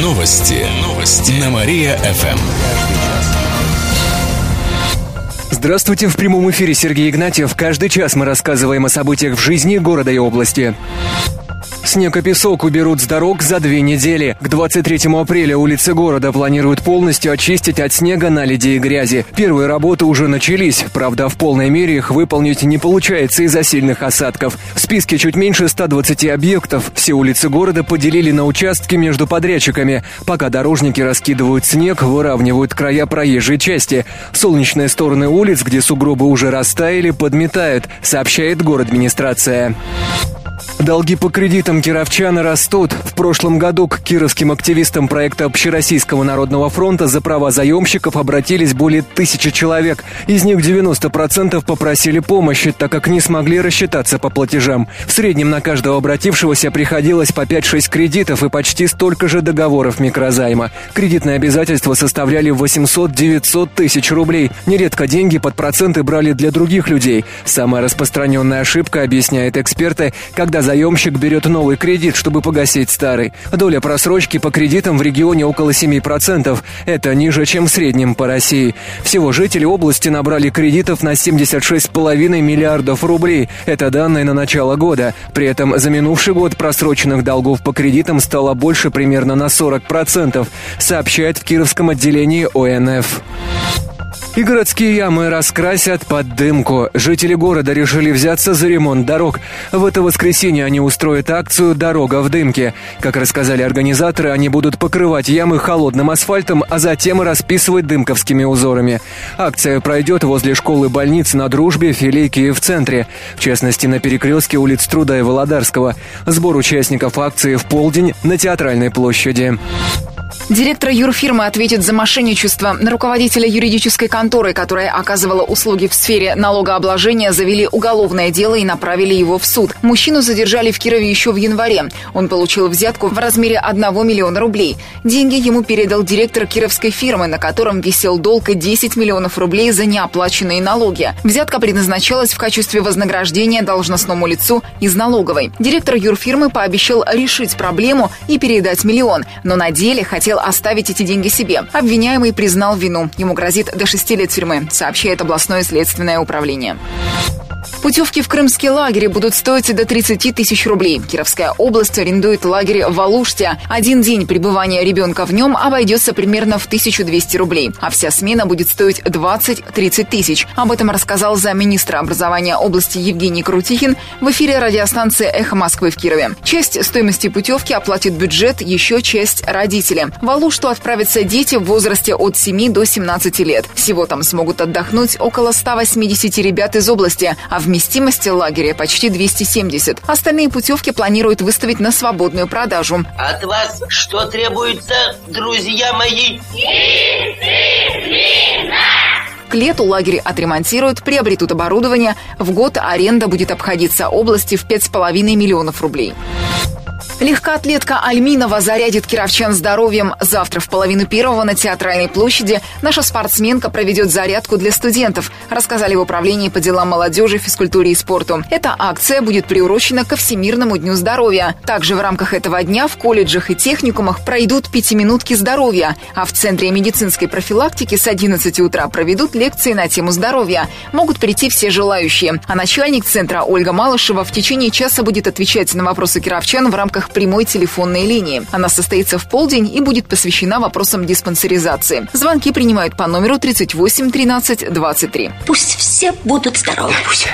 Новости. Новости. На Мария-ФМ. Здравствуйте, в прямом эфире Сергей Игнатьев. Каждый час мы рассказываем о событиях в жизни города и области. Снег и песок уберут с дорог за две недели. К 23 апреля улицы города планируют полностью очистить от снега, наледи и грязи. Первые работы уже начались. Правда, в полной мере их выполнить не получается из-за сильных осадков. В списке чуть меньше 120 объектов. Все улицы города поделили на участки между подрядчиками. Пока дорожники раскидывают снег, выравнивают края проезжей части. Солнечные стороны улиц, где сугробы уже растаяли, подметают, сообщает город администрация. Долги по кредитам кировчана растут. В прошлом году к кировским активистам проекта Общероссийского народного фронта за права заемщиков обратились более тысячи человек. Из них 90% попросили помощи, так как не смогли рассчитаться по платежам. В среднем на каждого обратившегося приходилось по 5-6 кредитов и почти столько же договоров микрозайма. Кредитные обязательства составляли 800-900 тысяч рублей. Нередко деньги под проценты брали для других людей. Самая распространенная ошибка, объясняют эксперты, когда за заемщик берет новый кредит, чтобы погасить старый. Доля просрочки по кредитам в регионе около 7%. Это ниже, чем в среднем по России. Всего жители области набрали кредитов на 76,5 миллиардов рублей. Это данные на начало года. При этом за минувший год просроченных долгов по кредитам стало больше примерно на 40%, сообщает в Кировском отделении ОНФ. И городские ямы раскрасят под дымку. Жители города решили взяться за ремонт дорог. В это воскресенье они устроят акцию «Дорога в дымке». Как рассказали организаторы, они будут покрывать ямы холодным асфальтом, а затем расписывать дымковскими узорами. Акция пройдет возле школы больницы на Дружбе, Филейке и в центре. В частности, на перекрестке улиц Труда и Володарского. Сбор участников акции в полдень на Театральной площади. Директор юрфирмы ответит за мошенничество. На руководителя юридической конторы, которая оказывала услуги в сфере налогообложения, завели уголовное дело и направили его в суд. Мужчину задержали в Кирове еще в январе. Он получил взятку в размере 1 миллиона рублей. Деньги ему передал директор кировской фирмы, на котором висел долг 10 миллионов рублей за неоплаченные налоги. Взятка предназначалась в качестве вознаграждения должностному лицу из налоговой. Директор юрфирмы пообещал решить проблему и передать миллион, но на деле хотел оставить эти деньги себе. Обвиняемый признал вину. Ему грозит до шести лет тюрьмы, сообщает областное следственное управление. Путевки в крымские лагеря будут стоить до 30 тысяч рублей. Кировская область арендует лагерь в Алуште. Один день пребывания ребенка в нем обойдется примерно в 1200 рублей, а вся смена будет стоить 20-30 тысяч. Об этом рассказал замминистра образования области Евгений Крутихин в эфире радиостанции «Эхо Москвы» в Кирове. Часть стоимости путевки оплатит бюджет, еще часть – родители. В Алушту отправятся дети в возрасте от 7 до 17 лет. Всего там смогут отдохнуть около 180 ребят из области, а вместимости лагеря почти 270. Остальные путевки планируют выставить на свободную продажу. От вас что требуется, друзья мои? Дисциплина! К лету лагерь отремонтируют, приобретут оборудование. В год аренда будет обходиться области в 5,5 миллионов рублей. Легкоатлетка Альминова зарядит кировчан здоровьем. Завтра в половину первого на Театральной площади наша спортсменка проведет зарядку для студентов, рассказали в Управлении по делам молодежи, физкультуре и спорту. Эта акция будет приурочена ко Всемирному дню здоровья. Также в рамках этого дня в колледжах и техникумах пройдут пятиминутки здоровья, а в Центре медицинской профилактики с 11 утра проведут лекции на тему здоровья. Могут прийти все желающие. А начальник центра Ольга Малышева в течение часа будет отвечать на вопросы кировчан в рамках прямой телефонной линии. Она состоится в полдень и будет посвящена вопросам диспансеризации. Звонки принимают по номеру 38 13 23. Пусть все будут здоровы. Пусть.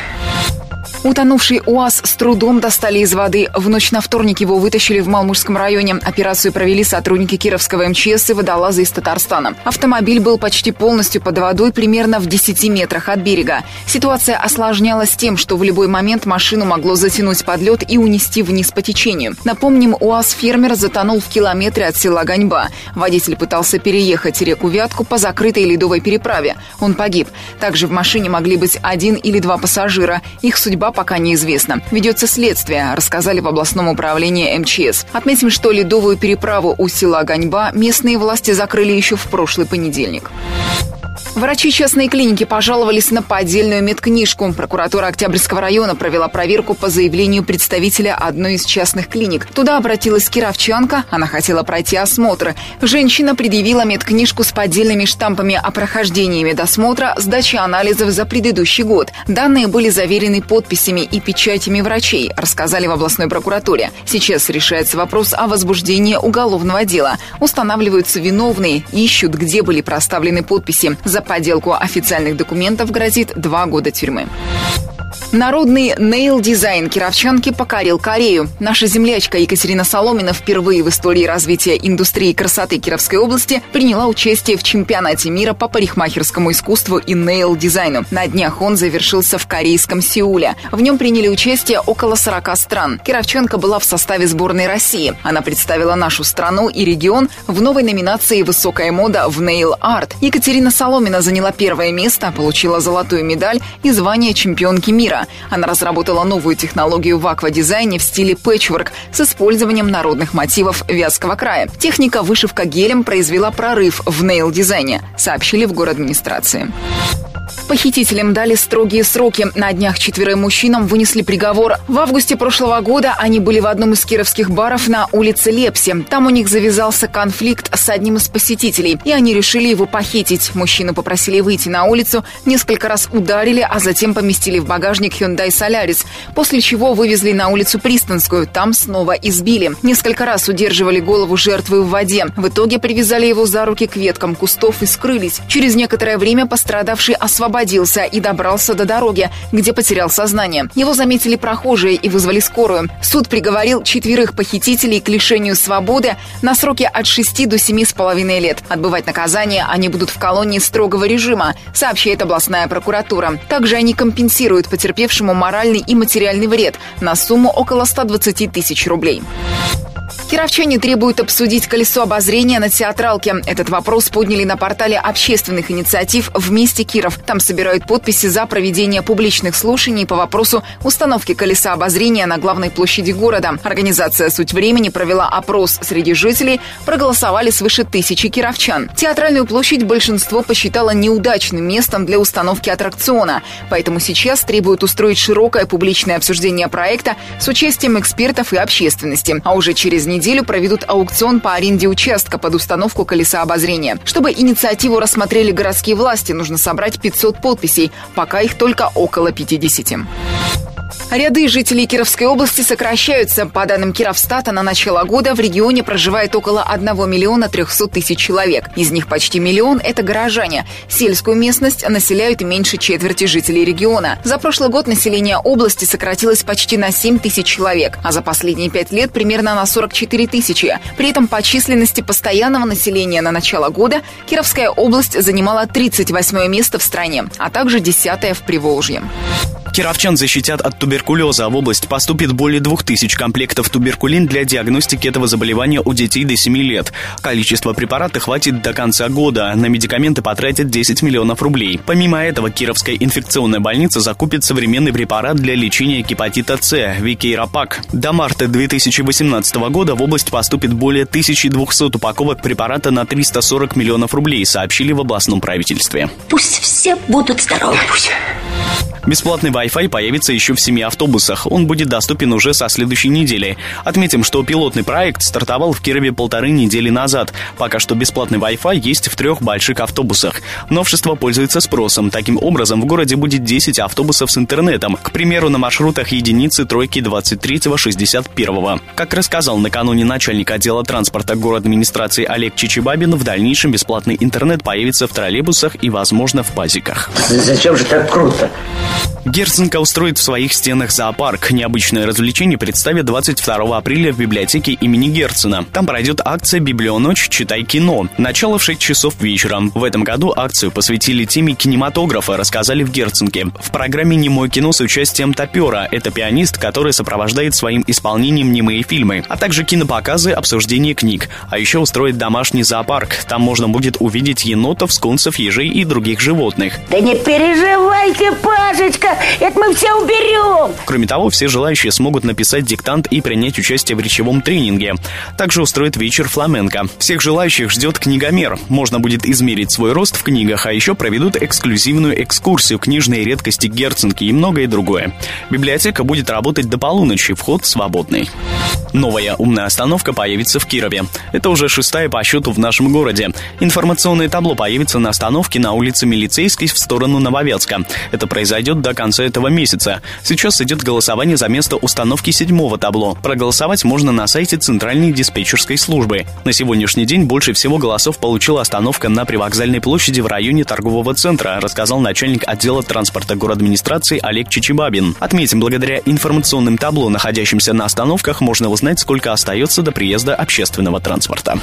Утонувший УАЗ с трудом достали из воды. В ночь на вторник его вытащили в Малмужском районе. Операцию провели сотрудники Кировского МЧС и водолазы из Татарстана. Автомобиль был почти полностью под водой, примерно в 10 метрах от берега. Ситуация осложнялась тем, что в любой момент машину могло затянуть под лед и унести вниз по течению. Напомним, УАЗ-фермер затонул в километре от села Ганьба. Водитель пытался переехать реку Вятку по закрытой ледовой переправе. Он погиб. Также в машине могли быть один или два пассажира. Их судьба судьба пока неизвестна. Ведется следствие, рассказали в областном управлении МЧС. Отметим, что ледовую переправу у села Ганьба местные власти закрыли еще в прошлый понедельник. Врачи частной клиники пожаловались на поддельную медкнижку. Прокуратура Октябрьского района провела проверку по заявлению представителя одной из частных клиник. Туда обратилась кировчанка, она хотела пройти осмотр. Женщина предъявила медкнижку с поддельными штампами о прохождении медосмотра, сдаче анализов за предыдущий год. Данные были заверены подписями и печатями врачей, рассказали в областной прокуратуре. Сейчас решается вопрос о возбуждении уголовного дела. Устанавливаются виновные, ищут, где были проставлены подписи. За подделку официальных документов грозит два года тюрьмы. Народный нейл-дизайн кировчанки покорил Корею. Наша землячка Екатерина Соломина впервые в истории развития индустрии красоты Кировской области приняла участие в чемпионате мира по парикмахерскому искусству и нейл-дизайну. На днях он завершился в корейском Сеуле. В нем приняли участие около 40 стран. Кировченко была в составе сборной России. Она представила нашу страну и регион в новой номинации «Высокая мода в нейл-арт». Екатерина Соломина заняла первое место, получила золотую медаль и звание чемпионки мира мира. Она разработала новую технологию в аквадизайне в стиле пэтчворк с использованием народных мотивов Вятского края. Техника вышивка гелем произвела прорыв в нейл-дизайне, сообщили в город администрации. Похитителям дали строгие сроки. На днях четверым мужчинам вынесли приговор. В августе прошлого года они были в одном из кировских баров на улице Лепси. Там у них завязался конфликт с одним из посетителей, и они решили его похитить. Мужчину попросили выйти на улицу, несколько раз ударили, а затем поместили в багажник Hyundai Solaris, после чего вывезли на улицу Пристанскую. Там снова избили. Несколько раз удерживали голову жертвы в воде. В итоге привязали его за руки к веткам кустов и скрылись. Через некоторое время пострадавший освободился и добрался до дороги, где потерял сознание. Его заметили прохожие и вызвали скорую. Суд приговорил четверых похитителей к лишению свободы на сроки от 6 до семи с половиной лет. Отбывать наказание они будут в колонии строгого режима, сообщает областная прокуратура. Также они компенсируют потерпевшему моральный и материальный вред на сумму около 120 тысяч рублей. Кировчане требуют обсудить колесо обозрения на театралке. Этот вопрос подняли на портале общественных инициатив «Вместе Киров». Там собирают подписи за проведение публичных слушаний по вопросу установки колеса обозрения на главной площади города. Организация «Суть времени» провела опрос среди жителей. Проголосовали свыше тысячи кировчан. Театральную площадь большинство посчитало неудачным местом для установки аттракциона. Поэтому сейчас требуют устроить широкое публичное обсуждение проекта с участием экспертов и общественности. А уже через неделю неделю проведут аукцион по аренде участка под установку колеса обозрения. Чтобы инициативу рассмотрели городские власти, нужно собрать 500 подписей. Пока их только около 50. Ряды жителей Кировской области сокращаются. По данным Кировстата, на начало года в регионе проживает около 1 миллиона 300 тысяч человек. Из них почти миллион – это горожане. Сельскую местность населяют меньше четверти жителей региона. За прошлый год население области сократилось почти на 7 тысяч человек, а за последние пять лет примерно на 44 тысячи. При этом по численности постоянного населения на начало года Кировская область занимала 38 место в стране, а также 10 в Приволжье. Кировчан защитят от туберкулеза. В область поступит более 2000 комплектов туберкулин для диагностики этого заболевания у детей до 7 лет. Количество препарата хватит до конца года. На медикаменты потратят 10 миллионов рублей. Помимо этого, Кировская инфекционная больница закупит современный препарат для лечения гепатита С – Викейропак. До марта 2018 года в область поступит более 1200 упаковок препарата на 340 миллионов рублей, сообщили в областном правительстве. Пусть все будут здоровы. Пусть. Бесплатный Wi-Fi появится еще в семи автобусах. Он будет доступен уже со следующей недели. Отметим, что пилотный проект стартовал в Кирове полторы недели назад. Пока что бесплатный Wi-Fi есть в трех больших автобусах. Новшество пользуется спросом. Таким образом, в городе будет 10 автобусов с интернетом. К примеру, на маршрутах единицы, тройки 23-61. Как рассказал накануне начальник отдела транспорта город администрации Олег Чичибабин, в дальнейшем бесплатный интернет появится в троллейбусах и, возможно, в пазиках. Зачем же так круто? Герценко устроит в своих стенах зоопарк. Необычное развлечение представят 22 апреля в библиотеке имени Герцена. Там пройдет акция «Библионочь. Читай кино». Начало в 6 часов вечера. В этом году акцию посвятили теме кинематографа, рассказали в Герценке. В программе «Немое кино» с участием Топера. Это пианист, который сопровождает своим исполнением немые фильмы. А также кинопоказы, обсуждение книг. А еще устроит домашний зоопарк. Там можно будет увидеть енотов, скунсов, ежей и других животных. Да не переживайте, Пашечка, это мы все уберем. Кроме того, все желающие смогут написать диктант и принять участие в речевом тренинге. Также устроит вечер фламенко. Всех желающих ждет книгомер. Можно будет измерить свой рост в книгах, а еще проведут эксклюзивную экскурсию, книжные редкости Герценки и многое другое. Библиотека будет работать до полуночи, вход свободный. Новая умная остановка появится в Кирове. Это уже шестая по счету в нашем городе. Информационное табло появится на остановке на улице Милицейской в сторону Нововятска. Это произойдет до конца этого месяца. Сейчас идет голосование за место установки седьмого табло. Проголосовать можно на сайте Центральной диспетчерской службы. На сегодняшний день больше всего голосов получила остановка на привокзальной площади в районе торгового центра, рассказал начальник отдела транспорта администрации Олег Чичибабин. Отметим, благодаря информационным табло, находящимся на остановках, можно узнать, сколько остается до приезда общественного транспорта.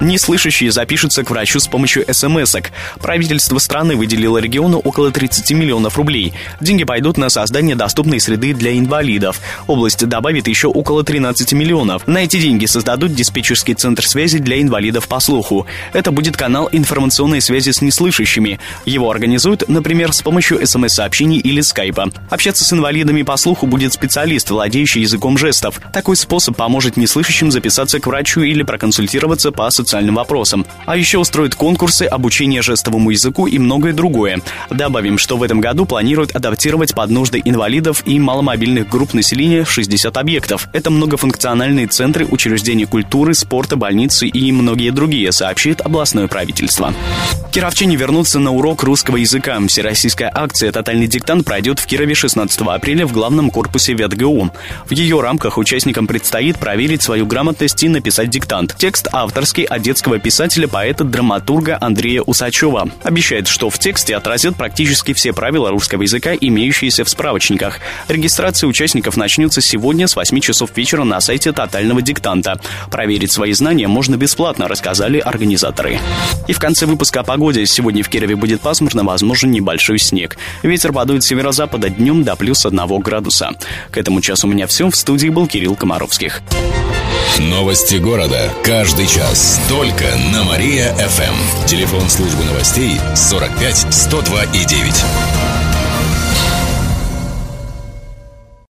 Неслышащие запишутся к врачу с помощью смс-ок. Правительство страны выделило региону около 30 миллионов рублей. Деньги пойдут на создание доступной среды для инвалидов. Область добавит еще около 13 миллионов. На эти деньги создадут диспетчерский центр связи для инвалидов по слуху. Это будет канал информационной связи с неслышащими. Его организуют, например, с помощью смс-сообщений или скайпа. Общаться с инвалидами по слуху будет специалист, владеющий языком жестов. Такой способ поможет неслышащим записаться к врачу или проконсультироваться по социальным вопросам. А еще устроит конкурсы, обучение жестовому языку и многое другое. Добавим, что в этом году планируют адаптировать под нужды инвалидов и маломобильных групп населения 60 объектов. Это многофункциональные центры, учреждения культуры, спорта, больницы и многие другие, сообщит областное правительство. Кировчане вернутся на урок русского языка. Всероссийская акция «Тотальный диктант» пройдет в Кирове 16 апреля в главном корпусе ВетГУ. В ее рамках участникам предстоит проверить свою грамотность и написать диктант. Текст авторский от детского писателя, поэта, драматурга Андрея Усачева. Обещает, что в тексте отразят практически все правила русского языка, имеющиеся в справочниках. Регистрация участников начнется сегодня с 8 часов вечера на сайте «Тотального диктанта». Проверить свои знания можно бесплатно, рассказали организаторы. И в конце выпуска о погоде. Сегодня в Кирове будет пасмурно, возможен небольшой снег. Ветер подует северо-запада днем до плюс 1 градуса. К этому часу у меня все. В студии был Кирилл Комаровских. Новости города. Каждый час. Только на Мария-ФМ. Телефон службы новостей 45 102 и 9.